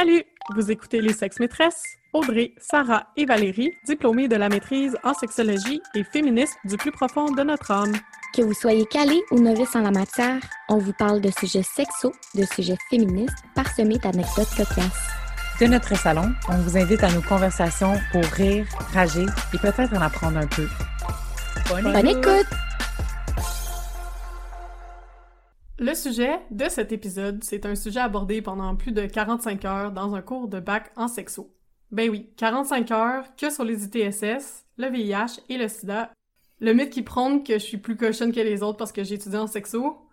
Salut! Vous écoutez Les Sexes Maîtresses, Audrey, Sarah et Valérie, diplômées de la maîtrise en sexologie et féministes du plus profond de notre âme. Que vous soyez calé ou novice en la matière, on vous parle de sujets sexos, de sujets féministes, parsemés d'anecdotes cocasses. De notre salon, on vous invite à nos conversations pour rire, rager et peut-être en apprendre un peu. Bonne écoute! Le sujet de cet épisode, c'est un sujet abordé pendant plus de 45 heures dans un cours de bac en sexo. Ben oui, 45 heures que sur les ITSS, le VIH et le sida. Le mythe qui prône que je suis plus cochonne que les autres parce que j'ai étudié en sexo,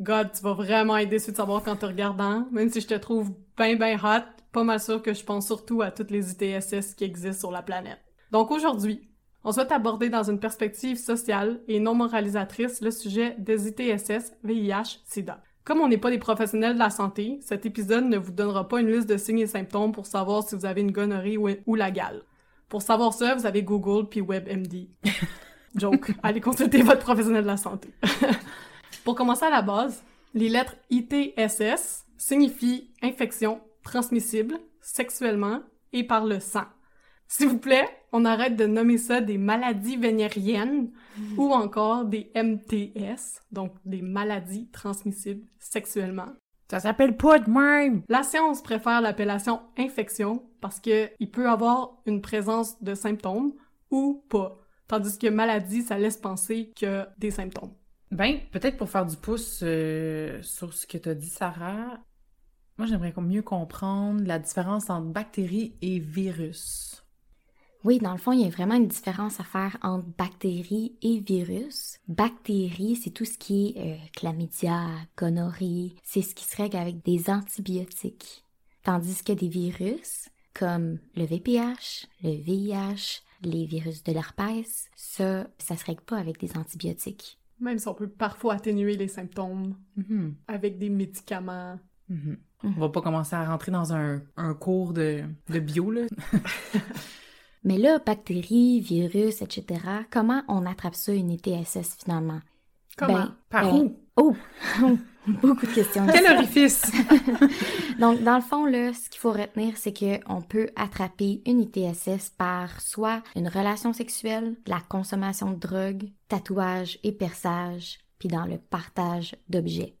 God, tu vas vraiment être déçu de savoir quand te regardant, même si je te trouve ben ben hot, pas mal sûr que je pense surtout à toutes les ITSS qui existent sur la planète. Donc aujourd'hui, on souhaite aborder dans une perspective sociale et non moralisatrice le sujet des ITSS, VIH, SIDA. Comme on n'est pas des professionnels de la santé, cet épisode ne vous donnera pas une liste de signes et symptômes pour savoir si vous avez une gonorrhée ou, la gale. Pour savoir ça, vous avez Google puis WebMD. Joke. Allez consulter votre professionnel de la santé. pour commencer à la base, les lettres ITSS signifient infection transmissible sexuellement et par le sang. S'il vous plaît, on arrête de nommer ça des maladies vénériennes ou encore des MTS, donc des maladies transmissibles sexuellement. Ça s'appelle pas de même! La science préfère l'appellation infection parce que il peut avoir une présence de symptômes ou pas. Tandis que maladie, ça laisse penser que des symptômes. Ben, peut-être pour faire du pouce euh, sur ce que t'as dit, Sarah, moi j'aimerais mieux comprendre la différence entre bactéries et virus. Oui, dans le fond, il y a vraiment une différence à faire entre bactéries et virus. Bactéries, c'est tout ce qui est euh, chlamydia, gonorrhée, c'est ce qui se règle avec des antibiotiques. Tandis que des virus, comme le VPH, le VIH, les virus de l'herpès, ça, ça se règle pas avec des antibiotiques. Même si on peut parfois atténuer les symptômes mm-hmm. avec des médicaments. Mm-hmm. On va pas commencer à rentrer dans un, un cours de, de bio, là. Mais là, bactéries, virus, etc., comment on attrape ça une ETSS finalement? Comment? Ben, Par ben, où? Oh! Beaucoup de questions. Quel orifice? Donc, dans le fond, là, ce qu'il faut retenir, c'est qu'on peut attraper une ITSS par soit une relation sexuelle, la consommation de drogue, tatouage et perçage, puis dans le partage d'objets.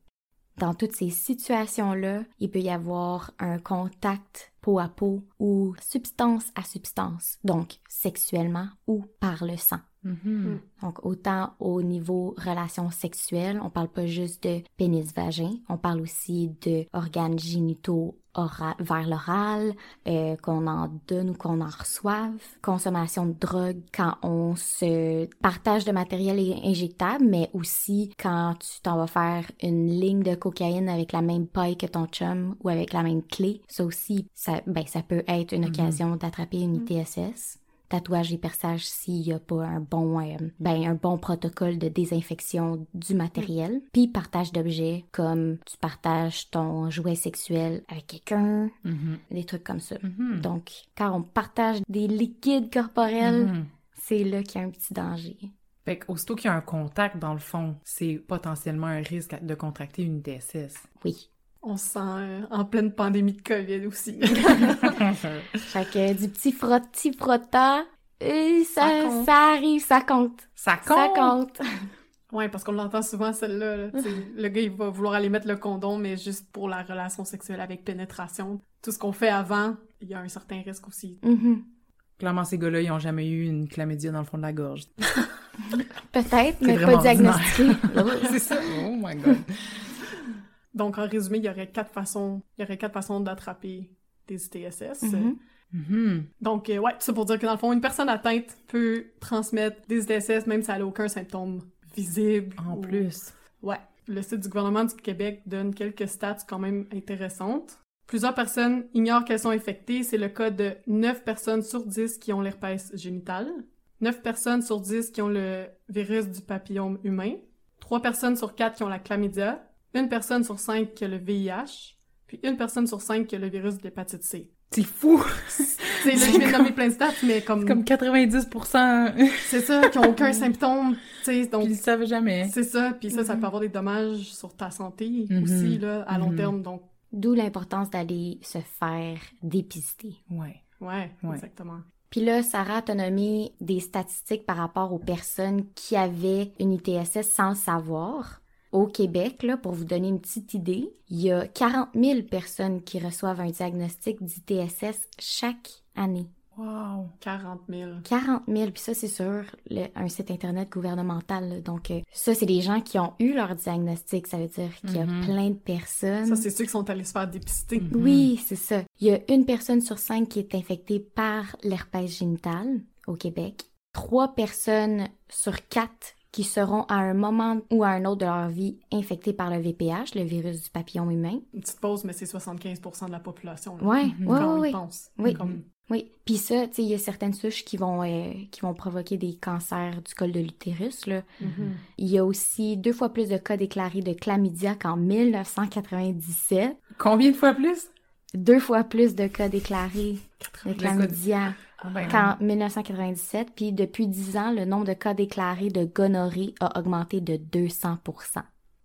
Dans toutes ces situations-là, il peut y avoir un contact peau à peau ou substance à substance, donc sexuellement ou par le sang. Mm-hmm. Donc autant au niveau relations sexuelles, on parle pas juste de pénis-vagin, on parle aussi de organes génitaux vers l'oral, euh, qu'on en donne ou qu'on en reçoive, consommation de drogue quand on se partage de matériel injectable, mais aussi quand tu t'en vas faire une ligne de cocaïne avec la même paille que ton chum ou avec la même clé. Ça aussi, ça, ben, ça peut être une mm-hmm. occasion d'attraper une ITSS tatouage et perçage s'il n'y a pas un bon, euh, ben, un bon protocole de désinfection du matériel. Mm. Puis partage d'objets comme tu partages ton jouet sexuel avec quelqu'un, mm-hmm. des trucs comme ça. Mm-hmm. Donc, quand on partage des liquides corporels, mm-hmm. c'est là qu'il y a un petit danger. Fait qu'aussitôt qu'il y a un contact, dans le fond, c'est potentiellement un risque de contracter une DSS. Oui. On se sent euh, en pleine pandémie de COVID aussi. fait que du petit frotti frottant, et ça, ça, arrive, ça compte. Ça compte? Ça compte. Ouais, parce qu'on l'entend souvent, celle-là. le gars, il va vouloir aller mettre le condom, mais juste pour la relation sexuelle avec pénétration. Tout ce qu'on fait avant, il y a un certain risque aussi. Mm-hmm. Clairement, ces gars-là, ils ont jamais eu une chlamydia dans le fond de la gorge. Peut-être, mais pas diagnostiqué. C'est ça. Oh my God. Donc, en résumé, il y aurait quatre façons, il y aurait quatre façons d'attraper des ITSS. Mm-hmm. Mm-hmm. Donc, euh, ouais, c'est pour dire que dans le fond, une personne atteinte peut transmettre des ITSS même si elle n'a aucun symptôme visible. En plus. Ouais. Le site du gouvernement du Québec donne quelques stats quand même intéressantes. Plusieurs personnes ignorent qu'elles sont infectées. C'est le cas de 9 personnes sur 10 qui ont l'herpès génital, 9 personnes sur 10 qui ont le virus du papillome humain, 3 personnes sur 4 qui ont la chlamydia, une personne sur cinq qui a le VIH, puis une personne sur cinq qui a le virus de l'hépatite C. C'est fou! C'est là, je viens de nommer plein de stats, mais comme... Comme 90%! c'est ça, qui ont aucun symptôme, tu sais, donc... Puis ils savent jamais. C'est ça, puis ça, ça peut mm-hmm. avoir des dommages sur ta santé mm-hmm. aussi, là, à long mm-hmm. terme, donc D'où l'importance d'aller se faire dépister. Ouais. Ouais, Ouais. exactement. Puis là, Sarah t'a nommé des statistiques par rapport aux personnes qui avaient une ITSS sans le savoir. Au Québec, là, pour vous donner une petite idée, il y a 40 000 personnes qui reçoivent un diagnostic d'ITSS chaque année. Wow. 40 000. 40 000, puis ça, c'est sur le- un site Internet gouvernemental. là. Donc, euh, ça, c'est des gens qui ont eu leur diagnostic. Ça veut dire qu'il y a Mhm. plein de personnes. Ça, c'est ceux qui sont allés se faire dépister. Mhm. Oui, c'est ça. Il y a une personne sur cinq qui est infectée par l'herpès génital au Québec. Trois personnes sur quatre qui seront à un moment ou à un autre de leur vie infectées par le VPH, le virus du papillon humain. Une petite pause, mais c'est 75 de la population. là. Ouais, ouais, Quand on ouais, ouais. pense. Oui. Comme- Oui, puis ça, tu sais, il y a certaines souches qui vont euh, qui vont provoquer des cancers du col de l'utérus. Mhm. Il y a aussi deux fois plus de cas déclarés de chlamydia qu'en 1997, Combien de fois plus? Deux fois plus de cas déclarés de chlamydia Ah ben, qu'en 1997, puis depuis 10 ans, le nombre de cas déclarés de gonorrhée a augmenté de 200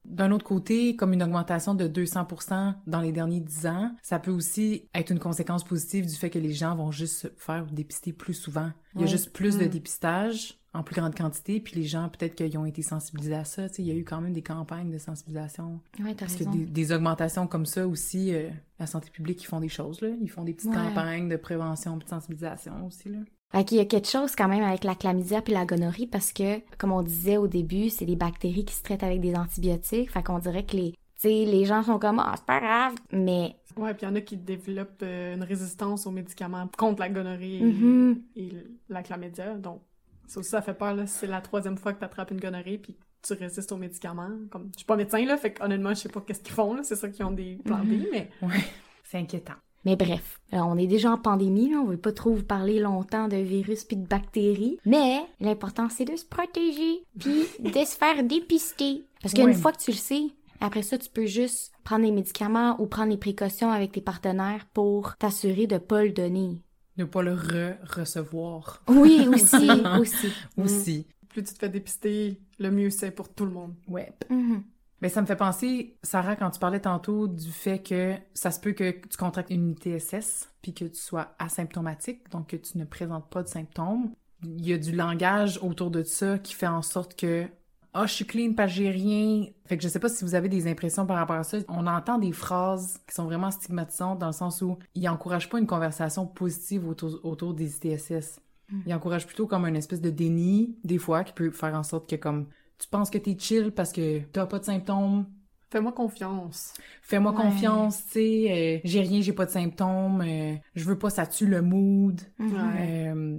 D'un autre côté, comme une augmentation de 200% dans les derniers 10 ans, ça peut aussi être une conséquence positive du fait que les gens vont juste se faire dépister plus souvent. Il y a juste plus de Mm. dépistage en plus grande quantité, puis les gens, peut-être qu'ils ont été sensibilisés à ça. Il y a eu quand même des campagnes de sensibilisation. Ouais, t'as Parce que des, des augmentations comme ça aussi, euh, la santé publique, ils font des choses, là. Ils font des petites Ouais. campagnes de prévention et de sensibilisation aussi, là. Fait qu'il y a quelque chose quand même avec la chlamydia puis la gonorrhée parce que, comme on disait au début, c'est des bactéries qui se traitent avec des antibiotiques. Fait qu'on dirait que les, les gens sont comme, ah, c'est pas grave. Mais, Ouais, puis il y en a qui développent euh, une résistance aux médicaments contre la gonorrhée Mhm. et, et la chlamydia. Donc, ça aussi, ça fait peur, là. C'est la troisième fois que tu attrapes une gonorrhée puis que tu résistes aux médicaments. Comme, je suis pas médecin, là, fait honnêtement, je sais pas qu'est-ce qu'ils font, là. C'est ça qu'ils ont des plans B, Mhm. mais Ouais, c'est inquiétant. Mais bref, euh, on est déjà en pandémie, là, on veut pas trop vous parler longtemps de virus puis de bactéries. Mais l'important, c'est de se protéger puis de se faire dépister. Parce qu'une fois que tu le sais, après ça, tu peux juste prendre les médicaments ou prendre les précautions avec tes partenaires pour t'assurer de pas le donner. Ne pas le re-recevoir Oui, aussi, aussi. aussi. plus tu te fais dépister, le mieux c'est pour tout le monde. Ouais. Mhm. Mais ça me fait penser, Sarah, quand tu parlais tantôt du fait que ça se peut que tu contractes une ITSS puis que tu sois asymptomatique, donc que tu ne présentes pas de symptômes. Il y a du langage autour de ça qui fait en sorte que ah, je suis clean parce que j'ai rien. Fait que je sais pas si vous avez des impressions par rapport à ça. On entend des phrases qui sont vraiment stigmatisantes dans le sens où ils encouragent pas une conversation positive autour, autour des ITSS. Ils encouragent plutôt comme une espèce de déni, des fois, qui peut faire en sorte que comme tu penses que t'es chill parce que t'as pas de symptômes, Fais-moi confiance. fais-moi Ouais. confiance, tu sais, euh, j'ai rien, j'ai pas de symptômes, euh, je veux pas, ça tue le mood. Ouais. Euh,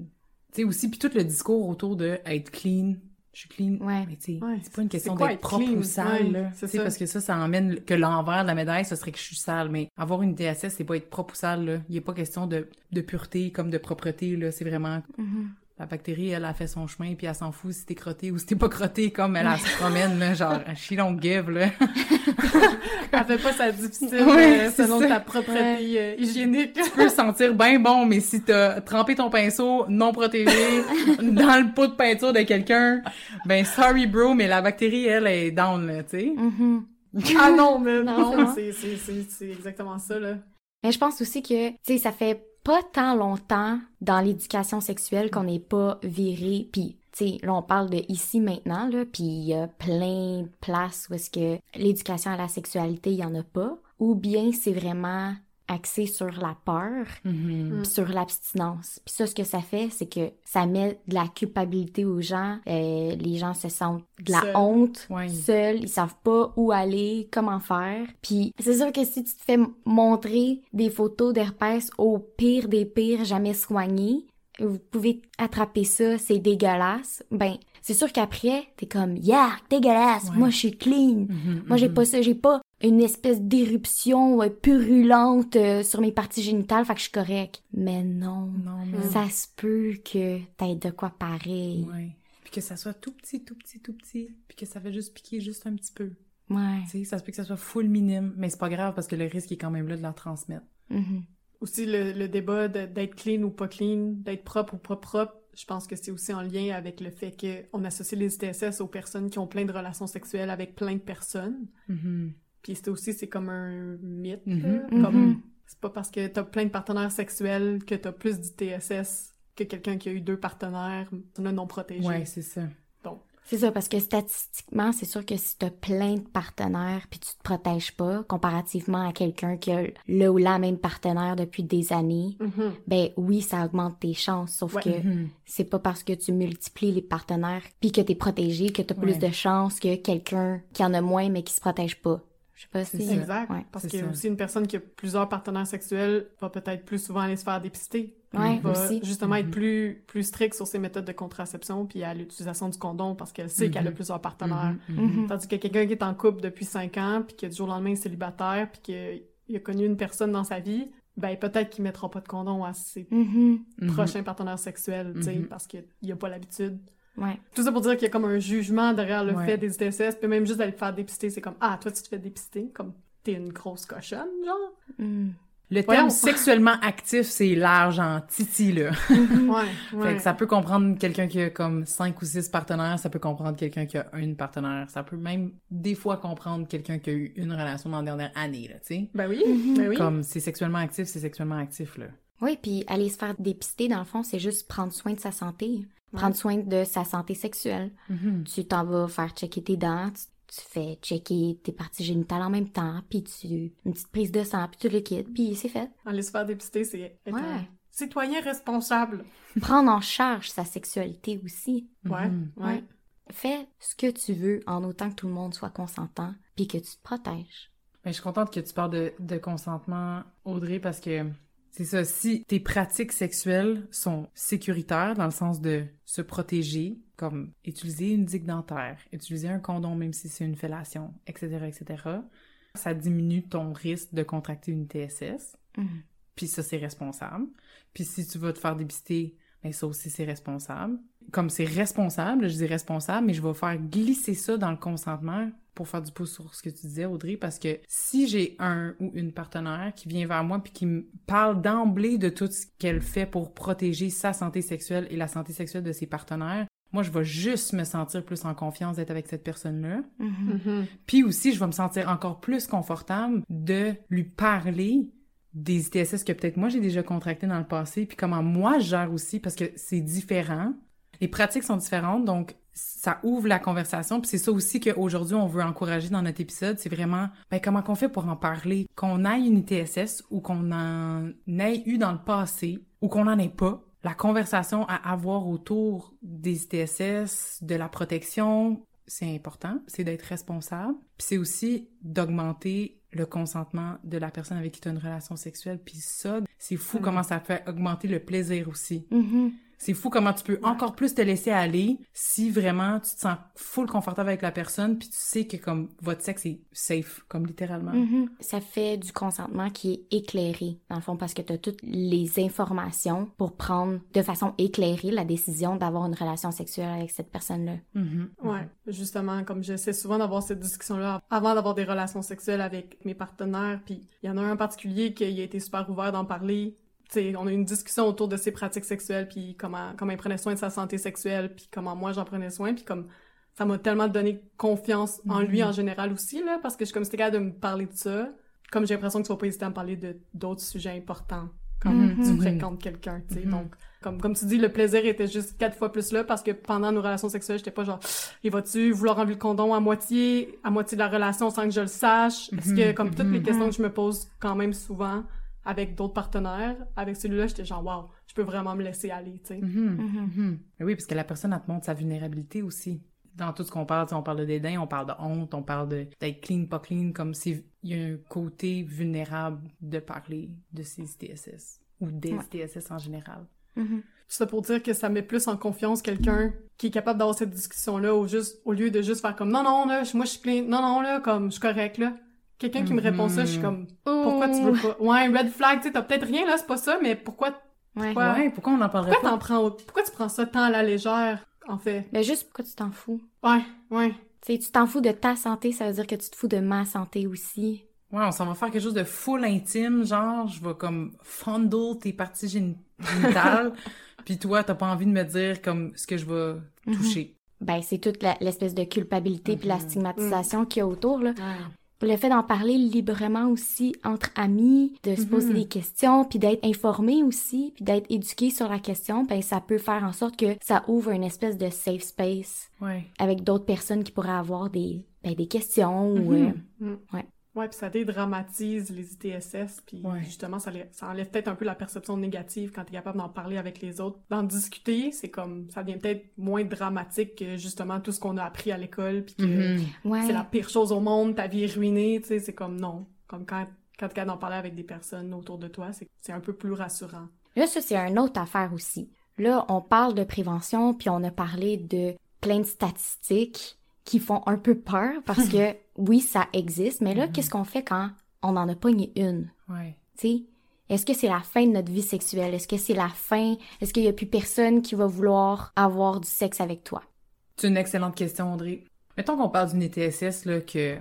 tu sais, aussi, puis tout le discours autour de être clean, je suis clean. Ouais. Mais tu sais, Ouais, c'est pas une question d'être être propre clean? ou sale, Ouais, c'est Tu sais, ça. parce que ça, ça emmène que l'envers de la médaille, ce serait que je suis sale. Mais avoir une DSS, c'est pas être propre ou sale, là. Il est pas question de, de pureté comme de propreté, là. C'est vraiment Mhm. La bactérie, elle a fait son chemin, puis elle s'en fout si t'es crotté ou si t'es pas crotté, comme elle, elle se promène, là, genre, she don't give, là. Elle fait pas ça difficile Ouais, euh, selon ça. ta propreté euh, hygiénique. tu peux sentir bien bon, mais si t'as trempé ton pinceau non protégé dans le pot de peinture de quelqu'un, ben sorry bro, mais la bactérie, elle, est down, là, tu sais. Mhm. ah non, mais Non, non, c'est exactement ça, là. Mais je pense aussi que, tu sais, ça fait pas tant longtemps dans l'éducation sexuelle qu'on n'est pas viré, puis tu sais, là on parle de ici maintenant là, puis il y a plein de places où est-ce que l'éducation à la sexualité il y en a pas, ou bien c'est vraiment axé sur la peur, Mhm. puis sur l'abstinence. Puis ça, ce que ça fait, c'est que ça met de la culpabilité aux gens. Euh, les gens se sentent de la honte, seuls. Ils savent pas où aller, comment faire. Puis c'est sûr que si tu te fais montrer des photos d'herpès au pire des pires jamais soignés, vous pouvez attraper ça, c'est dégueulasse. Ben, c'est sûr qu'après, t'es comme, yeah, dégueulasse, Ouais. moi je suis clean. Mhm, Moi, j'ai mhm. pas ça, j'ai pas une espèce d'éruption euh, purulente euh, sur mes parties génitales, fait que je suis correct. Mais non, Non, mais... ça se peut que t'aies de quoi pareil. Ouais. Puis que ça soit tout petit, tout petit, tout petit, puis que ça fait juste piquer juste un petit peu. Ouais. Tu sais, ça se peut que ça soit full minime, mais c'est pas grave parce que le risque est quand même là de la transmettre. Mhm. Aussi, le, le débat d'être clean ou pas clean, d'être propre ou pas propre, je pense que c'est aussi en lien avec le fait qu'on associe les ITSS aux personnes qui ont plein de relations sexuelles avec plein de personnes. Mhm. Puis c'est aussi, c'est comme un mythe. Mhm. là. Comme, Mhm. c'est pas parce que t'as plein de partenaires sexuels que t'as plus d'ITSS que quelqu'un qui a eu deux partenaires non protégés. Ouais, c'est ça. C'est ça, parce que statistiquement, c'est sûr que si t'as plein de partenaires puis tu te protèges pas, comparativement à quelqu'un qui a le ou la même partenaire depuis des années, Mhm. ben oui, ça augmente tes chances. Sauf Ouais. que Mhm. c'est pas parce que tu multiplies les partenaires puis que t'es protégé que t'as plus Ouais. de chances que quelqu'un qui en a moins mais qui se protège pas. Je sais pas C'est si... Exact. Ouais. Parce C'est qu'il y a ça. aussi une personne qui a plusieurs partenaires sexuels va peut-être plus souvent aller se faire dépister. Ouais, va aussi. justement être Mhm. plus, plus strict sur ses méthodes de contraception puis à l'utilisation du condom parce qu'elle sait qu'elle a plusieurs partenaires. Mhm, mhm. Mhm. Tandis que quelqu'un qui est en couple depuis cinq ans puis qui du jour au lendemain est célibataire puis qu'il a connu une personne dans sa vie, ben peut-être qu'il mettra pas de condom à ses prochains partenaires sexuels, tu sais, parce qu'il a pas l'habitude. Ouais. Tout ça pour dire qu'il y a comme un jugement derrière le Ouais. fait des ITSS, puis même juste d'aller te faire dépister, c'est comme « Ah, toi, tu te fais dépister? » Comme « T'es une grosse cochonne, genre? Mhm. Le Voyons. terme sexuellement actif, c'est large en titi, là. Ouais, Fait que ça peut comprendre quelqu'un qui a comme cinq ou six partenaires, ça peut comprendre quelqu'un qui a une partenaire, ça peut même des fois comprendre quelqu'un qui a eu une relation dans la dernière année, là, tu sais. Ben oui, Mhm. ben oui. Comme c'est sexuellement actif, c'est sexuellement actif, là. Oui, puis aller se faire dépister, dans le fond, c'est juste prendre soin de sa santé. Prendre soin de sa santé sexuelle. Mhm. Tu t'en vas faire checker tes dents, tu, tu fais checker tes parties génitales en même temps, puis tu une petite prise de sang, puis tu le quittes, puis c'est fait. Aller se faire dépister, c'est être Ouais. un citoyen responsable. Prendre en charge sa sexualité aussi. Ouais, Mhm. ouais. Fais ce que tu veux en autant que tout le monde soit consentant, puis que tu te protèges. Ben, je suis contente que tu parles de, de consentement, Audrey, parce que c'est ça, si tes pratiques sexuelles sont sécuritaires dans le sens de se protéger, comme utiliser une digue dentaire, utiliser un condom même si c'est une fellation, etc., etc., ça diminue ton risque de contracter une TSS. Mhm. Puis ça, c'est responsable. Puis si tu vas te faire dépister, ben ça aussi, c'est responsable. Comme c'est responsable, je dis responsable, mais je vais faire glisser ça dans le consentement pour faire du pouce sur ce que tu disais, Audrey, parce que si j'ai un ou une partenaire qui vient vers moi puis qui me parle d'emblée de tout ce qu'elle fait pour protéger sa santé sexuelle et la santé sexuelle de ses partenaires, moi, je vais juste me sentir plus en confiance d'être avec cette personne-là. Mhm. Mhm. Puis aussi, je vais me sentir encore plus confortable de lui parler des ITSS que peut-être moi j'ai déjà contracté dans le passé, puis comment moi je gère aussi, parce que c'est différent. Les pratiques sont différentes, donc ça ouvre la conversation. Puis c'est ça aussi qu'aujourd'hui on veut encourager dans notre épisode, c'est vraiment ben, comment qu'on fait pour en parler? Qu'on aille une ITSS ou qu'on en ait eu dans le passé ou qu'on n'en ait pas. La conversation à avoir autour des ITSS, de la protection, c'est important, c'est d'être responsable. Puis c'est aussi d'augmenter le consentement de la personne avec qui tu as une relation sexuelle. Puis ça, c'est fou Mhm. comment ça fait augmenter le plaisir aussi. Mhm. C'est fou comment tu peux encore plus te laisser aller si vraiment tu te sens full confortable avec la personne puis tu sais que comme votre sexe est safe, comme littéralement. Mhm. Ça fait du consentement qui est éclairé, dans le fond, parce que tu as toutes les informations pour prendre de façon éclairée la décision d'avoir une relation sexuelle avec cette personne-là. Mhm. Ouais, justement, comme j'essaie souvent d'avoir cette discussion-là avant d'avoir des relations sexuelles avec mes partenaires, puis il y en a un en particulier qui a été super ouvert d'en parler. On a eu une discussion autour de ses pratiques sexuelles, puis comment, comment il prenait soin de sa santé sexuelle, puis comment moi j'en prenais soin, puis comme ça m'a tellement donné confiance en lui Mhm. en général aussi, là, parce que je suis comme c'était capable de me parler de ça, comme j'ai l'impression que tu vas pas hésiter à me parler de d'autres sujets importants quand Mhm. tu fréquentes quelqu'un, tu sais, Mhm. donc comme, comme tu dis, le plaisir était juste quatre fois plus là parce que pendant nos relations sexuelles, j'étais pas genre, il va-tu vouloir enlever le condom à moitié, à moitié de la relation sans que je le sache? Est-ce que, comme toutes les questions que je me pose quand même souvent avec d'autres partenaires, avec celui-là, j'étais genre, wow, je peux vraiment me laisser aller, tu sais. Mhm. Mhm. Mhm. Mais Oui, parce que la personne, elle te montre sa vulnérabilité aussi. Dans tout ce qu'on parle, on parle de dédain, on parle de honte, on parle de d'être clean, pas clean, comme s'il y a un côté vulnérable de parler de ces ITSS ou des Ouais. ITSS en général. Mhm. C'est pour dire que ça met plus en confiance quelqu'un qui est capable d'avoir cette discussion-là au, juste, au lieu de juste faire comme non, non, là, moi je suis clean, non, non, là, comme je suis correct, là. Quelqu'un qui me répond ça, je suis comme pourquoi tu veux pas? Ouais, red flag, tu sais, t'as peut-être rien là, c'est pas ça, mais pourquoi, Ouais. Ouais. Ouais, pourquoi on n'en parlerait pourquoi pas? t'en prends, pourquoi tu prends ça tant à la légère, en fait? Mais juste pourquoi tu t'en fous? Ouais, ouais. Tu sais, tu t'en fous de ta santé, ça veut dire que tu te fous de ma santé aussi. Ouais, on s'en va faire quelque chose de full intime, genre, je vais comme fondle tes parties géni- génitales, puis toi, t'as pas envie de me dire comme ce que je vais toucher. Ben, c'est toute l'espèce de culpabilité puis la Mhm. stigmatisation qu'il y a autour, là. Le fait d'en parler librement aussi entre amis, de se poser Mhm. des questions, puis d'être informé aussi, puis d'être éduqué sur la question, ben ça peut faire en sorte que ça ouvre une espèce de safe space Ouais. avec d'autres personnes qui pourraient avoir des, ben, des questions ou... Mhm. euh, Mm. Ouais. Ouais, puis ça dédramatise les ITSS, puis Ouais. justement, ça, ça enlève peut-être un peu la perception négative quand t'es capable d'en parler avec les autres. D'en discuter, c'est comme, ça devient peut-être moins dramatique que justement tout ce qu'on a appris à l'école, puis que Mhm. ouais. c'est la pire chose au monde, ta vie est ruinée, tu sais, c'est comme non. Comme quand, quand t'es capable d'en parler avec des personnes autour de toi, c'est c'est un peu plus rassurant. Là, ça, c'est une autre affaire aussi. Là, on parle de prévention, puis on a parlé de plein de statistiques qui font un peu peur parce que, oui, ça existe, mais là, Mhm. qu'est-ce qu'on fait quand on en a pas une? Ouais. Tu sais? Est-ce que c'est la fin de notre vie sexuelle? Est-ce que c'est la fin? Est-ce qu'il y a plus personne qui va vouloir avoir du sexe avec toi? C'est une excellente question, Audrey. Mettons qu'on parle d'une ETSS là, que...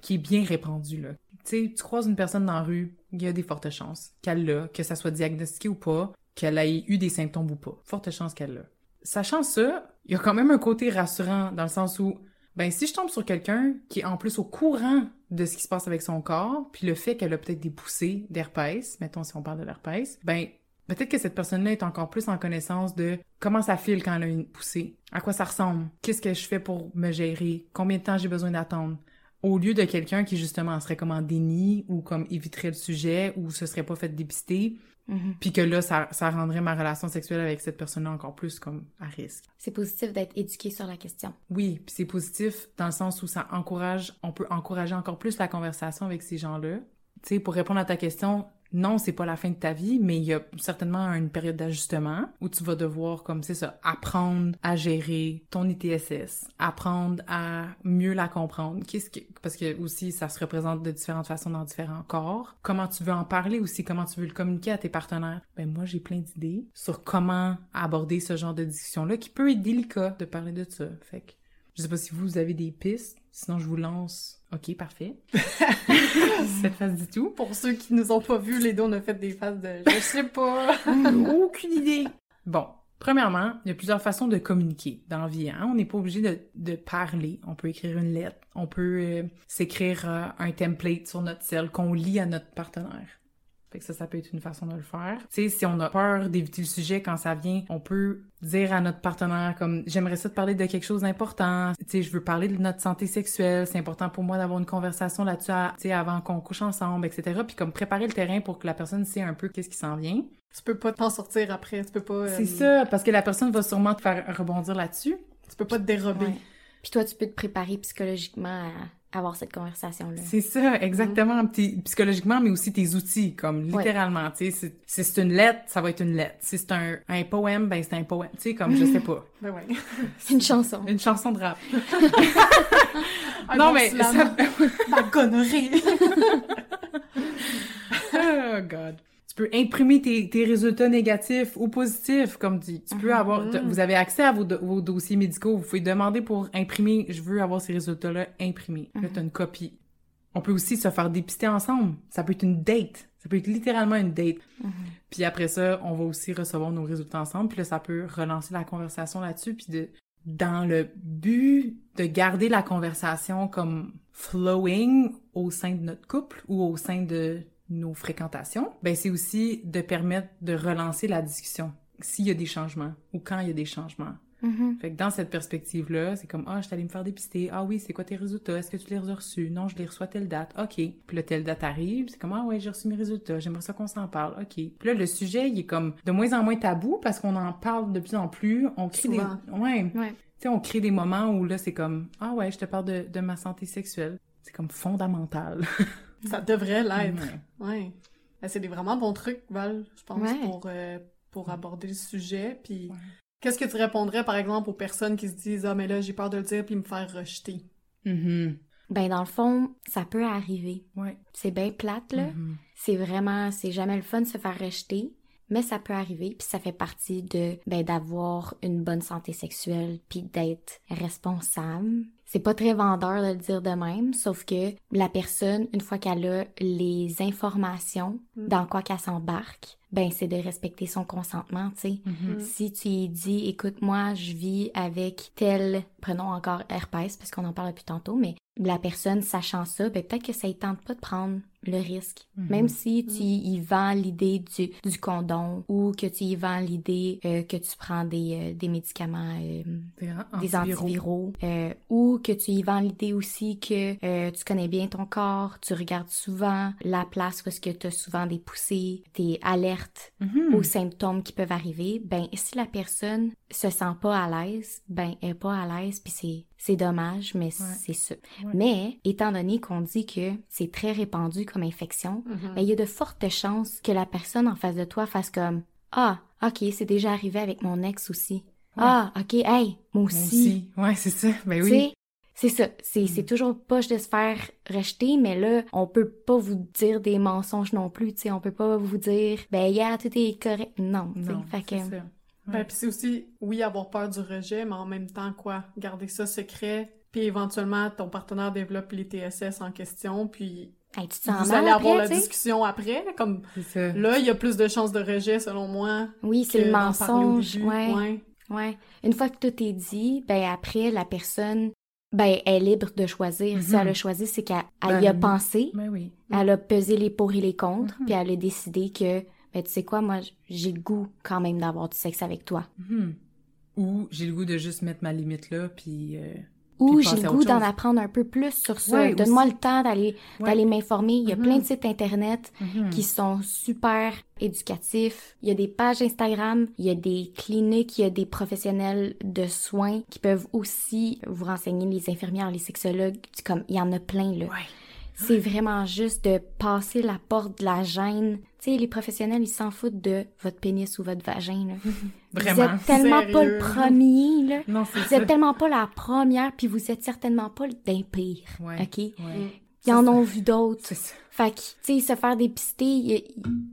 qui est bien répandue. Là. Tu sais, tu croises une personne dans la rue, il y a des fortes chances qu'elle l'a, que ça soit diagnostiqué ou pas, qu'elle ait eu des symptômes ou pas. Forte chance qu'elle l'a. Sachant ça, il y a quand même un côté rassurant dans le sens où, ben, si je tombe sur quelqu'un qui est en plus au courant de ce qui se passe avec son corps, puis le fait qu'elle a peut-être des poussées d'herpès, mettons si on parle de l'herpès, ben, Peut-être que cette personne-là est encore plus en connaissance de comment ça file quand elle a une poussée, à quoi ça ressemble, qu'est-ce que je fais pour me gérer, combien de temps j'ai besoin d'attendre. Au lieu de quelqu'un qui justement serait comme en déni ou comme éviterait le sujet ou se serait pas fait dépister, Mhm. puis que là, ça, ça rendrait ma relation sexuelle avec cette personne-là encore plus comme à risque. C'est positif d'être éduqué sur la question. Oui, puis c'est positif dans le sens où ça encourage, on peut encourager encore plus la conversation avec ces gens-là. Tu sais, pour répondre à ta question, non, c'est pas la fin de ta vie, mais il y a certainement une période d'ajustement où tu vas devoir, comme c'est ça, apprendre à gérer ton ITSS, apprendre à mieux la comprendre. Qu'est-ce que, parce que aussi, ça se représente de différentes façons dans différents corps. Comment tu veux en parler aussi, comment tu veux le communiquer à tes partenaires? Ben, moi, j'ai plein d'idées sur comment aborder ce genre de discussion-là qui peut être délicat de parler de ça. Fait que, je sais pas si vous avez des pistes, sinon je vous lance. Ok, parfait. Cette phase du tout. Pour ceux qui nous ont pas vus, les deux, on a fait des phases de je sais pas. Aucune idée. Bon, premièrement, il y a plusieurs façons de communiquer dans la vie. Hein? On n'est pas obligé de, de parler. On peut écrire une lettre. On peut euh, s'écrire euh, un template sur notre cell qu'on lit à notre partenaire. Fait que ça, ça peut être une façon de le faire. Tu sais, si on a peur d'éviter le sujet quand ça vient, on peut dire à notre partenaire comme j'aimerais ça te parler de quelque chose d'important. Tu sais, je veux parler de notre santé sexuelle. C'est important pour moi d'avoir une conversation là-dessus, à- tu sais, avant qu'on couche ensemble, etc. Puis comme préparer le terrain pour que la personne sait un peu qu'est-ce qui s'en vient. tu peux pas t'en sortir après, tu peux pas. euh, C'est ça, parce que la personne va sûrement te faire rebondir là-dessus. Tu peux pas te dérober. Ouais. Puis toi, tu peux te préparer psychologiquement à avoir cette conversation-là. C'est ça, exactement. T'es- psychologiquement, mais aussi tes outils, comme littéralement. Tu sais, si- c'est une lettre, ça va être une lettre. Si c'est un, un poème, ben c'est un poème. Tu sais, comme je sais pas. Ben ouais. Une chanson. Une chanson de rap. Non, bon mais ça... Ma gonorrhée. oh, God. Tu peux imprimer tes, tes résultats négatifs ou positifs, comme dit. Tu peux avoir... t- Vous avez accès à vos, do- vos dossiers médicaux. Vous pouvez demander pour imprimer. Je veux avoir ces résultats-là imprimés. Là, t'as une copie. On peut aussi se faire dépister ensemble. Ça peut être une date. Ça peut être littéralement une date. Puis après ça, on va aussi recevoir nos résultats ensemble. Puis là, ça peut relancer la conversation là-dessus. Puis de, dans le but de garder la conversation comme flowing au sein de notre couple ou au sein de nos fréquentations, ben c'est aussi de permettre de relancer la discussion s'il y a des changements ou quand il y a des changements. Mhm. Fait que dans cette perspective-là, c'est comme, ah, je suis allée me faire dépister. Ah oui, c'est quoi tes résultats? Est-ce que tu les as reçus? Non, je les reçois telle date. OK. Puis là, telle date arrive. C'est comme, ah ouais, j'ai reçu mes résultats. J'aimerais ça qu'on s'en parle. OK. Puis là, le sujet, il est comme de moins en moins tabou parce qu'on en parle de plus en plus. On crée Souvent. des... Ouais. Ouais. Tu sais, on crée des moments où là, c'est comme, ah ouais, je te parle de, de ma santé sexuelle. C'est comme fondamental. Ça devrait l'être. Ouais. Ouais. Ben, c'est des vraiment bons trucs, Val, je pense, Ouais. pour, euh, pour aborder le sujet. Puis, Ouais. qu'est-ce que tu répondrais, par exemple, aux personnes qui se disent Ah, mais là, j'ai peur de le dire puis me faire rejeter? Mhm. Ben, dans le fond, ça peut arriver. Ouais. C'est bien plate, là. Mhm. C'est vraiment, c'est jamais le fun de se faire rejeter, mais ça peut arriver, puis ça fait partie de, ben, d'avoir une bonne santé sexuelle, puis d'être responsable. C'est pas très vendeur de le dire de même, sauf que la personne, une fois qu'elle a les informations Mm. dans quoi qu'elle s'embarque, ben, c'est de respecter son consentement, tu sais. Mhm. Mm. Si tu dis, écoute, moi, je vis avec telle prenons encore herpès parce qu'on en parle depuis tantôt, mais la personne sachant ça, ben peut-être que ça ne tente pas de prendre le risque. Mhm. Même si tu Mhm. y vends l'idée du, du condom ou que tu y vends l'idée euh, que tu prends des, euh, des médicaments, euh, Des, an- des antiviraux. antiviraux, euh, ou que tu y vends l'idée aussi que euh, tu connais bien ton corps, tu regardes souvent la place où est-ce que tu as souvent des poussées, des alertes Mhm. aux symptômes qui peuvent arriver, ben si la personne se sent pas à l'aise, ben elle est pas à l'aise puis c'est c'est dommage mais c'est ça. Ouais. Mais étant donné qu'on dit que c'est très répandu comme infection, Mhm. ben il y a de fortes chances que la personne en face de toi fasse comme ah, OK, c'est déjà arrivé avec mon ex aussi. Ah, OK, hey, moi Moi aussi. aussi. Ouais, c'est ça. Ben oui. C'est ça, c'est Mm. c'est toujours poche de se faire rejeter, mais là, on peut pas vous dire des mensonges non plus, tu sais, on peut pas vous dire, ben, yeah, tout est correct. Non, Non, fait que... c'est ça. Ben, Ouais. puis c'est aussi, oui, avoir peur du rejet, mais en même temps, quoi, garder ça secret, puis éventuellement, ton partenaire développe les TSS en question, puis Hey, tu te sens vous allez avoir après, la discussion après, comme là, il y a plus de chances de rejet, selon moi, Oui, c'est le mensonge, ouais, ouais. ouais. Une fois que tout est dit, ben après, la personne, ben, elle est libre de choisir. Si Mhm. elle a choisi, c'est qu'elle elle Ben, y a pensé, Ben oui. elle a pesé les pour et les contre, Mhm. puis elle a décidé que, ben, tu sais quoi, moi, j'ai le goût quand même d'avoir du sexe avec toi. Mhm. Ou j'ai le goût de juste mettre ma limite là, puis... euh, Ou j'ai le goût d'en apprendre un peu plus sur ça. Ouais, Donne-moi le temps d'aller Ouais. d'aller m'informer. Il y a Mhm. plein de sites internet mhm. qui sont super éducatifs. Il y a des pages Instagram, il y a des cliniques, il y a des professionnels de soins qui peuvent aussi vous renseigner, les infirmières, les sexologues. Comme il y en a plein là. Ouais. C'est vraiment juste de passer la porte de la gêne. Tu sais, les professionnels, ils s'en foutent de votre pénis ou votre vagin. Là. Vous Vraiment. êtes tellement pas le premier, là. Non, c'est Vous ça. êtes tellement pas la première, puis vous êtes certainement pas d'un pire. Ouais. OK? Ouais. Ils en C'est ont vu d'autres. C'est ça. Fait que, tu sais, se faire dépister, il y, a-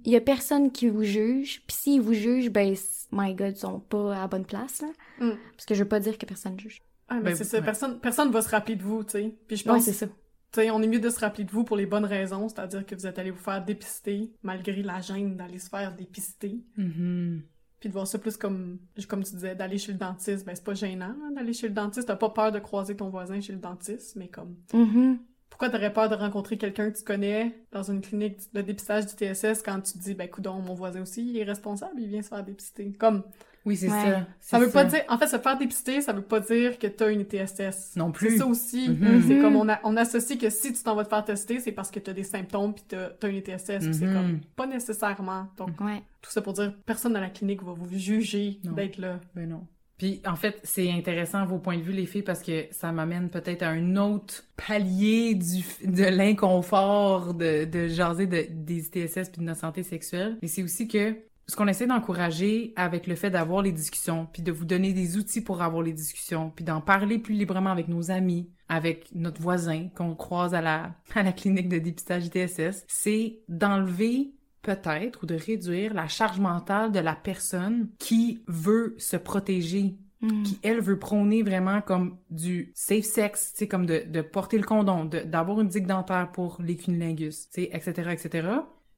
il y a personne qui vous juge. Puis s'ils vous jugent, ben, my God, ils sont pas à la bonne place, là. Mm. Parce que je veux pas dire que personne juge. Ah, mais Ben, c'est ça, ouais. personne, personne va se rappeler de vous, tu sais. Puis je Ouais, pense, c'est tu ça. Sais, on est mieux de se rappeler de vous pour les bonnes raisons, c'est-à-dire que vous êtes allé vous faire dépister, malgré la gêne d'aller se faire dépister. Mhm. Puis de voir ça plus comme, comme tu disais, d'aller chez le dentiste, ben c'est pas gênant, hein, d'aller chez le dentiste. T'as pas peur de croiser ton voisin chez le dentiste, mais comme, Mhm. pourquoi t'aurais peur de rencontrer quelqu'un que tu connais dans une clinique de dépistage du TSS quand tu te dis, ben coudon, mon voisin aussi, il est responsable, il vient se faire dépister? Comme, Oui, c'est Ouais. ça. ça veut pas dire, en fait, se faire dépister, ça veut pas dire que t'as une TSS. Non plus. C'est ça aussi. Mhm. C'est comme on, a, on associe que si tu t'en vas te faire tester, c'est parce que t'as des symptômes pis t'as t'as une TSS. Puis c'est Mhm. comme, pas nécessairement. Donc, Ouais. tout ça pour dire, personne dans la clinique va vous juger d'être là. Ben non. Puis en fait, c'est intéressant vos points de vue les filles parce que ça m'amène peut-être à un autre palier du de l'inconfort de de jaser de, des ITSS puis de notre santé sexuelle. Mais c'est aussi que ce qu'on essaie d'encourager avec le fait d'avoir les discussions, puis de vous donner des outils pour avoir les discussions, puis d'en parler plus librement avec nos amis, avec notre voisin qu'on croise à la à la clinique de dépistage ITSS, c'est d'enlever peut-être ou de réduire la charge mentale de la personne qui veut se protéger, Mhm. qui elle veut prôner vraiment comme du safe sex, tu sais comme de, de porter le condom, d'avoir une digue dentaire pour les cunnilingus, tu sais, etc., etc.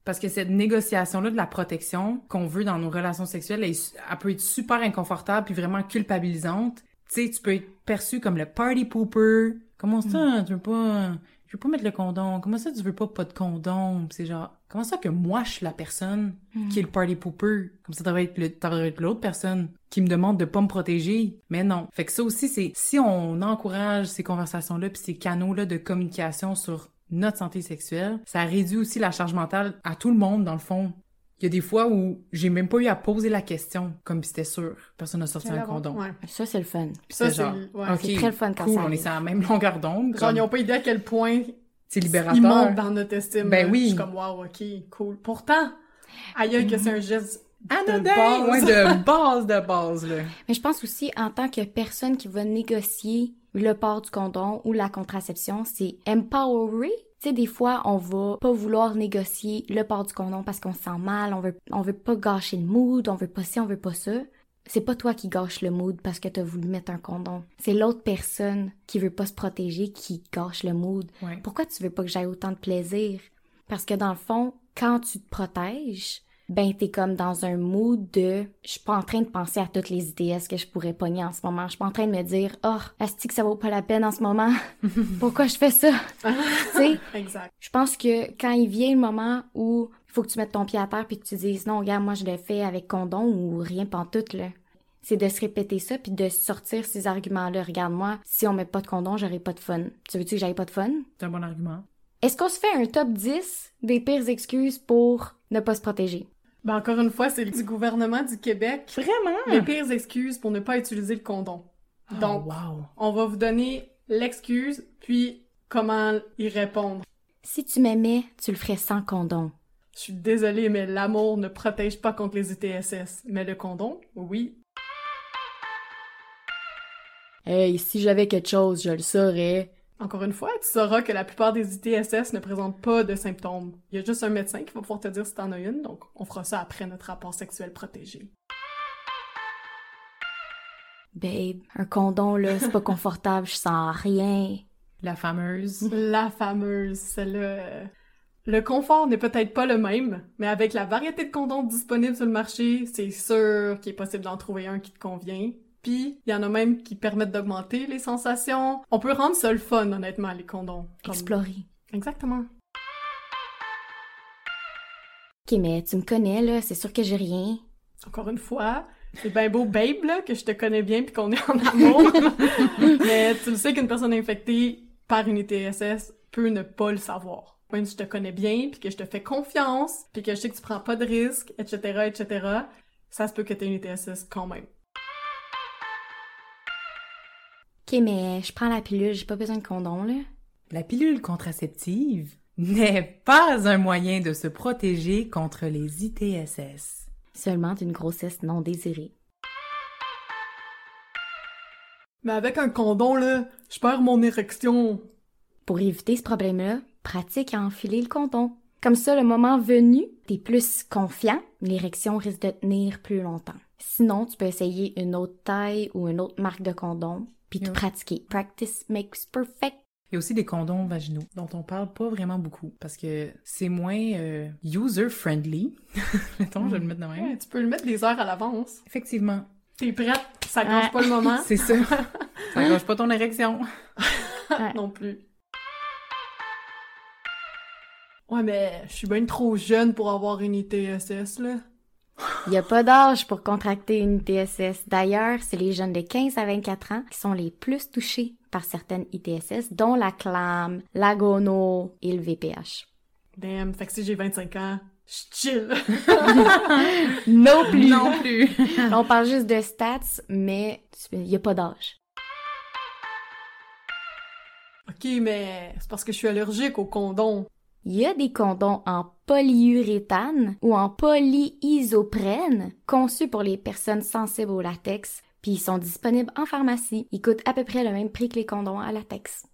Parce que cette négociation-là de la protection qu'on veut dans nos relations sexuelles, elle, peut être super inconfortable puis vraiment culpabilisante. Tu sais, tu peux être perçu comme le party pooper. Comment ça, tu veux pas, je veux pas mettre le condom. Comment ça, tu veux pas pas de condom? C'est genre, comment ça que moi, je suis la personne Mhm. qui est le party pooper? Comme ça, devrait être le, devrait être l'autre personne qui me demande de pas me protéger. Mais non. Fait que ça aussi, c'est, si on encourage ces conversations-là puis ces canaux-là de communication sur notre santé sexuelle, ça réduit aussi la charge mentale à tout le monde, dans le fond. Il y a des fois où j'ai même pas eu à poser la question, comme si c'était sûr. Personne n'a sorti un condom. Ouais. Ça, c'est le fun. Puis Ça, c'est ouais. très le fun quand cool, ça on est sur la même longueur d'onde. Genre, comme- ils ont pas idée à quel point C'est ils libérateur. montent dans notre estime. Ben oui. Je suis comme, wow, ok, cool. Pourtant, aïe, que c'est un geste Anodin! base. Ouais, de base de base, là. Mais je pense aussi, en tant que personne qui va négocier le port du condom ou la contraception, c'est empowery. Tu sais, des fois, on va pas vouloir négocier le port du condom parce qu'on se sent mal, on veut, on veut pas gâcher le mood, on veut pas ci, on veut pas ça. C'est pas toi qui gâche le mood parce que t'as voulu mettre un condom. C'est l'autre personne qui veut pas se protéger qui gâche le mood. Ouais. Pourquoi tu veux pas que j'aille autant de plaisir? Parce que dans le fond, quand tu te protèges, ben t'es comme dans un mood de je suis pas en train de penser à toutes les ITS que je pourrais pogner en ce moment. Je suis pas en train de me dire oh est-ce que ça vaut pas la peine en ce moment Pourquoi je fais ça Tu sais? Exact. Je pense que quand il vient le moment où il faut que tu mettes ton pied à terre puis que tu dises non regarde moi je le fais avec condom ou rien pantoute là. C'est de se répéter ça puis de sortir ces arguments-là. Regarde-moi, si on met pas de condom, j'aurai pas de fun. Tu veux-tu que j'aille pas de fun? C'est un bon argument. Est-ce qu'on se fait un top 10 des pires excuses pour ne pas se protéger? Ben encore une fois, c'est du gouvernement du Québec. Vraiment? Les pires excuses pour ne pas utiliser le condom. Donc, Oh, wow. on va vous donner l'excuse, puis comment y répondre. Si tu m'aimais, tu le ferais sans condom. Je suis désolée, mais l'amour ne protège pas contre les ITSS. Mais le condom, oui. Hey, si j'avais quelque chose, je le saurais. Encore une fois, tu sauras que la plupart des ITSS ne présentent pas de symptômes. Il y a juste un médecin qui va pouvoir te dire si t'en as une, donc on fera ça après notre rapport sexuel protégé. Babe, un condom, là, c'est pas confortable, je sens rien. La fameuse. La fameuse, celle-là. euh, Le confort n'est peut-être pas le même, mais avec la variété de condoms disponibles sur le marché, c'est sûr qu'il est possible d'en trouver un qui te convient. Puis, il y en a même qui permettent d'augmenter les sensations. On peut rendre ça le fun, honnêtement, les condoms. Comme- Explorer. Exactement. Ok, mais tu me connais, là, c'est sûr que j'ai rien. Encore une fois, c'est bien beau, babe, là, que je te connais bien puis qu'on est en amour. mais tu le sais qu'une personne infectée par une ITSS peut ne pas le savoir. Même si je te connais bien, puis que je te fais confiance, puis que je sais que tu prends pas de risques, etc., etc., ça se peut que t'aies une ITSS quand même. Ok, mais je prends la pilule, j'ai pas besoin de condom, là. La pilule contraceptive n'est pas un moyen de se protéger contre les ITSS. Seulement d'une grossesse non désirée. Mais avec un condom, là, je perds mon érection. Pour éviter ce problème-là, pratique à enfiler le condom. Comme ça, le moment venu, t'es plus confiant, l'érection risque de tenir plus longtemps. Sinon, tu peux essayer une autre taille ou une autre marque de condom, puis Oui. pratiquer. Practice makes perfect. Il y a aussi des condoms vaginaux dont on parle pas vraiment beaucoup parce que c'est moins euh, user-friendly. Mettons, je vais le mettre de même. Ouais, tu peux le mettre des heures à l'avance. Effectivement, T'es prête, ça gâche Ouais. pas le moment c'est ça. Ça gâche pas ton érection. non plus. Ouais, mais je suis bien trop jeune pour avoir une ITSS, là. Il y a pas d'âge pour contracter une ITSS. D'ailleurs, c'est les jeunes de 15 à 24 ans qui sont les plus touchés par certaines ITSS, dont la CLAM, la GONO et le VPH. Damn, fait que si j'ai 25 ans, je chill. Non plus! Non plus. On parle juste de stats, mais il y a pas d'âge. ok, mais c'est parce que je suis allergique au condom. Il y a des condoms en polyuréthane ou en polyisoprène conçus pour les personnes sensibles au latex, puis ils sont disponibles en pharmacie. Ils coûtent à peu près le même prix que les condoms à latex.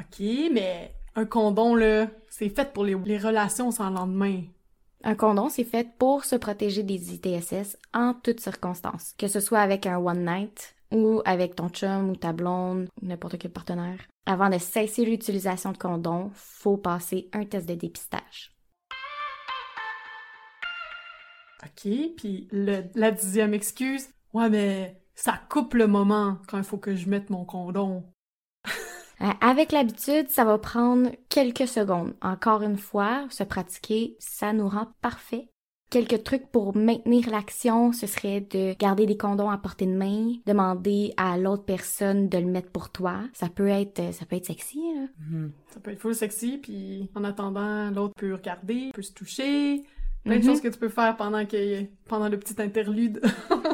Ok, mais un condom, là, c'est fait pour les, les relations sans lendemain. Un condom, c'est fait pour se protéger des ITSS en toutes circonstances, que ce soit avec un one night ou avec ton chum ou ta blonde, ou n'importe quel partenaire. Avant de cesser l'utilisation de condom, faut passer un test de dépistage. Ok, puis la dixième excuse, ouais, mais ça coupe le moment quand il faut que je mette mon condom. Euh, Avec l'habitude, ça va prendre quelques secondes. Encore une fois, se pratiquer, ça nous rend parfait. Quelques trucs pour maintenir l'action, ce serait de garder des condoms à portée de main, demander à l'autre personne de le mettre pour toi. Ça peut être, ça peut être sexy, là. Mhm. Ça peut être full sexy, puis en attendant, l'autre peut regarder, peut se toucher. Plein de Mhm. choses que tu peux faire pendant que pendant le petit interlude.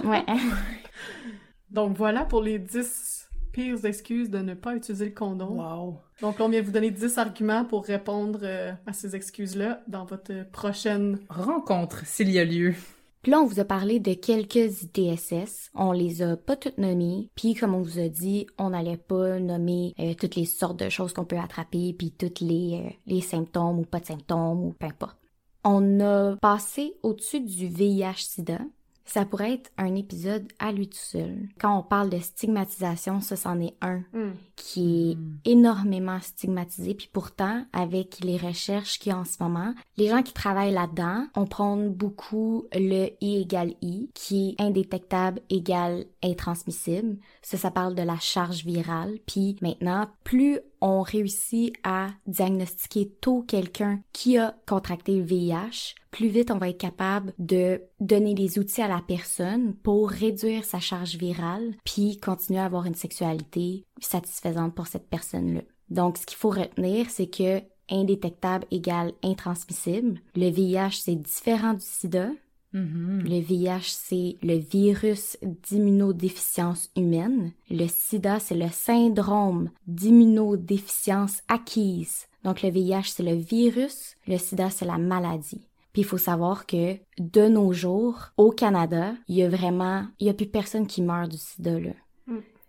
Ouais. Donc voilà pour les 10 pires excuses de ne pas utiliser le condom. Wow. Donc on vient vous donner 10 arguments pour répondre euh, à ces excuses-là dans votre prochaine... Rencontre, s'il y a lieu. Puis là, on vous a parlé de quelques ITSS. On les a pas toutes nommées. Puis comme on vous a dit, on n'allait pas nommer euh, toutes les sortes de choses qu'on peut attraper, puis toutes les, euh, les symptômes ou pas de symptômes ou peu importe. On a passé au-dessus du VIH-Sida. Ça pourrait être un épisode à lui tout seul. Quand on parle de stigmatisation, ça, c'en est un Hmm. qui est Mm. énormément stigmatisé. Puis pourtant, avec les recherches qu'il y a en ce moment, les gens qui travaillent là-dedans, on prône beaucoup le I égale I, qui est indétectable égale intransmissible. Ça, ça parle de la charge virale. Puis maintenant, plus on réussit à diagnostiquer tôt quelqu'un qui a contracté le VIH, plus vite on va être capable de donner les outils à la personne pour réduire sa charge virale, puis continuer à avoir une sexualité satisfaisante pour cette personne-là. Donc, ce qu'il faut retenir, c'est que indétectable égale intransmissible. Le VIH, c'est différent du sida. Mhm. Le VIH, c'est le virus d'immunodéficience humaine. Le sida, c'est le syndrome d'immunodéficience acquise. Donc le VIH, c'est le virus, le sida, c'est la maladie. Puis il faut savoir que de nos jours, au Canada, il y a vraiment, il y a plus personne qui meurt du sida là.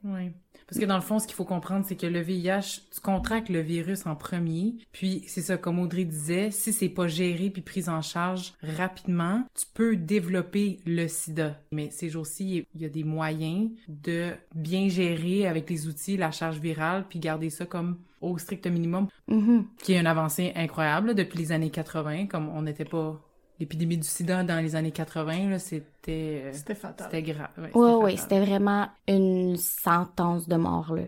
Oui. Parce que dans le fond, ce qu'il faut comprendre, c'est que le VIH, tu contractes le virus en premier, puis c'est ça, comme Audrey disait, si c'est pas géré puis pris en charge rapidement, tu peux développer le sida. Mais ces jours-ci, il y a des moyens de bien gérer avec les outils la charge virale puis garder ça comme au strict minimum, Mhm. qui est une avancée incroyable depuis les années 80, comme on n'était pas... L'épidémie du sida dans les années 80, là, c'était... euh, C'était fatal. C'était grave. Ouais, Ouais, ouais, fatal. c'était vraiment une sentence de mort là.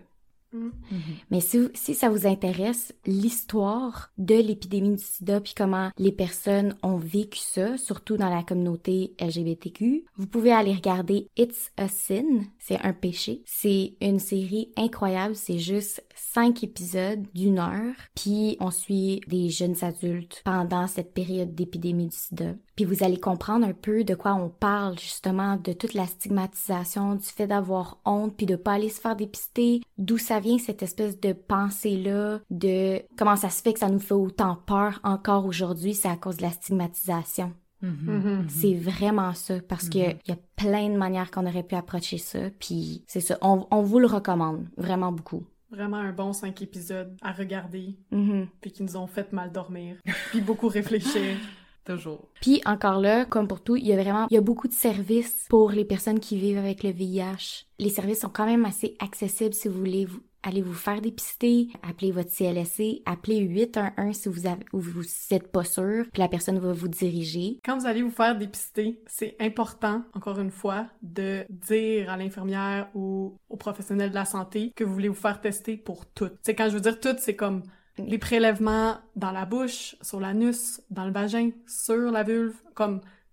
Hmm. Mhm. Mais si, si ça vous intéresse, l'histoire de l'épidémie du sida puis comment les personnes ont vécu ça, surtout dans la communauté LGBTQ, vous pouvez aller regarder It's a Sin, c'est un péché. C'est une série incroyable, c'est juste cinq épisodes d'une heure, puis on suit des jeunes adultes pendant cette période d'épidémie du sida. Puis vous allez comprendre un peu de quoi on parle justement, de toute la stigmatisation, du fait d'avoir honte, puis de pas aller se faire dépister, d'où ça vient cette espèce de pensée-là, de comment ça se fait que ça nous fait autant peur encore aujourd'hui, c'est à cause de la stigmatisation. Mhm. Mhm. C'est vraiment ça, parce que il y a plein de manières qu'on aurait pu approcher ça, puis c'est ça, on, on vous le recommande vraiment beaucoup. Vraiment un bon cinq épisodes à regarder, Mhm. puis qui nous ont fait mal dormir, puis beaucoup réfléchir. Toujours. Puis encore là, comme pour tout, il y a vraiment il y a beaucoup de services pour les personnes qui vivent avec le VIH. Les services sont quand même assez accessibles si vous voulez vous aller vous faire dépister, appelez votre CLSC, appelez 811 si vous ou vous êtes pas sûr, puis la personne va vous diriger. Quand vous allez vous faire dépister, c'est important, encore une fois, de dire à l'infirmière ou au professionnel de la santé que vous voulez vous faire tester pour tout. C'est quand je veux dire tout, c'est comme les prélèvements dans la bouche, sur l'anus, dans le vagin, sur la vulve,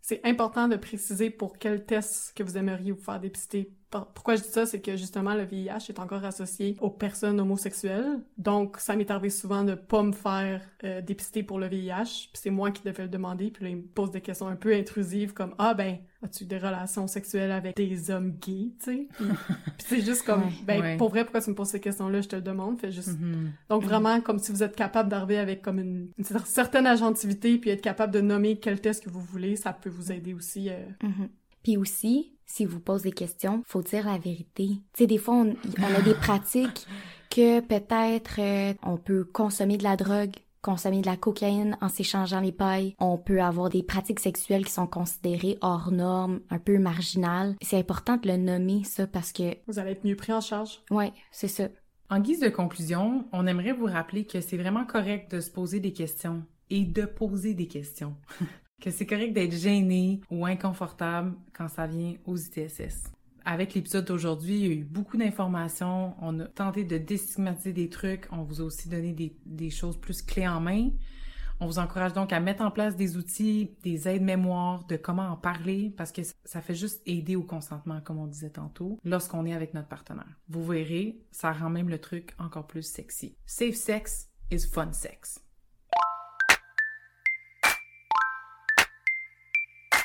c'est important de préciser pour quel test que vous aimeriez vous faire dépister. Pourquoi je dis ça, c'est que justement le VIH est encore associé aux personnes homosexuelles. Donc ça m'est arrivé souvent de pas me faire euh, dépister pour le VIH, puis c'est moi qui devais le demander, puis là il me pose des questions un peu intrusives comme ah ben as-tu des relations sexuelles avec des hommes gays, tu sais? Puis, puis c'est juste comme Ouais. ben Ouais. pour vrai pourquoi tu me poses ces questions-là, je te le demande, fais juste Mhm. donc vraiment, comme si vous êtes capable d'arriver avec comme une, une cer- certaine agentivité, puis être capable de nommer quel test que vous voulez, ça peut vous aider aussi. euh. Mhm. Puis aussi, si vous posez des questions, faut dire la vérité. Tu sais, des fois, on, on a des pratiques que peut-être euh, on peut consommer de la drogue, consommer de la cocaïne en s'échangeant les pailles. On peut avoir des pratiques sexuelles qui sont considérées hors normes, un peu marginales. C'est important de le nommer, ça, parce que, Vous allez être mieux pris en charge. ouais, c'est ça. En guise de conclusion, on aimerait vous rappeler que c'est vraiment correct de se poser des questions et de poser des questions. que c'est correct d'être gêné ou inconfortable quand ça vient aux ITSS. Avec l'épisode d'aujourd'hui, il y a eu beaucoup d'informations. On a tenté de déstigmatiser des trucs. On vous a aussi donné des, des choses plus clés en main. On vous encourage donc à mettre en place des outils, des aides mémoire de comment en parler parce que ça fait juste aider au consentement, comme on disait tantôt, lorsqu'on est avec notre partenaire. Vous verrez, ça rend même le truc encore plus sexy. Safe sex is fun sex.